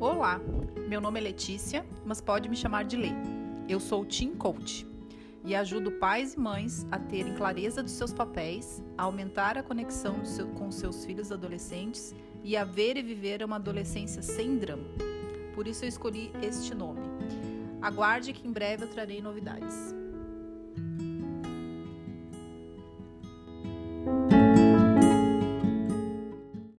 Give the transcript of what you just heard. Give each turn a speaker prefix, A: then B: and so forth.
A: Olá, meu nome é Letícia, mas pode me chamar de Lê. Eu sou Team Coach e ajudo pais e mães a terem clareza dos seus papéis, a aumentar a conexão seu, com seus filhos adolescentes e a ver e viver uma adolescência sem drama. Por isso eu escolhi este nome. Aguarde que em breve eu trarei novidades.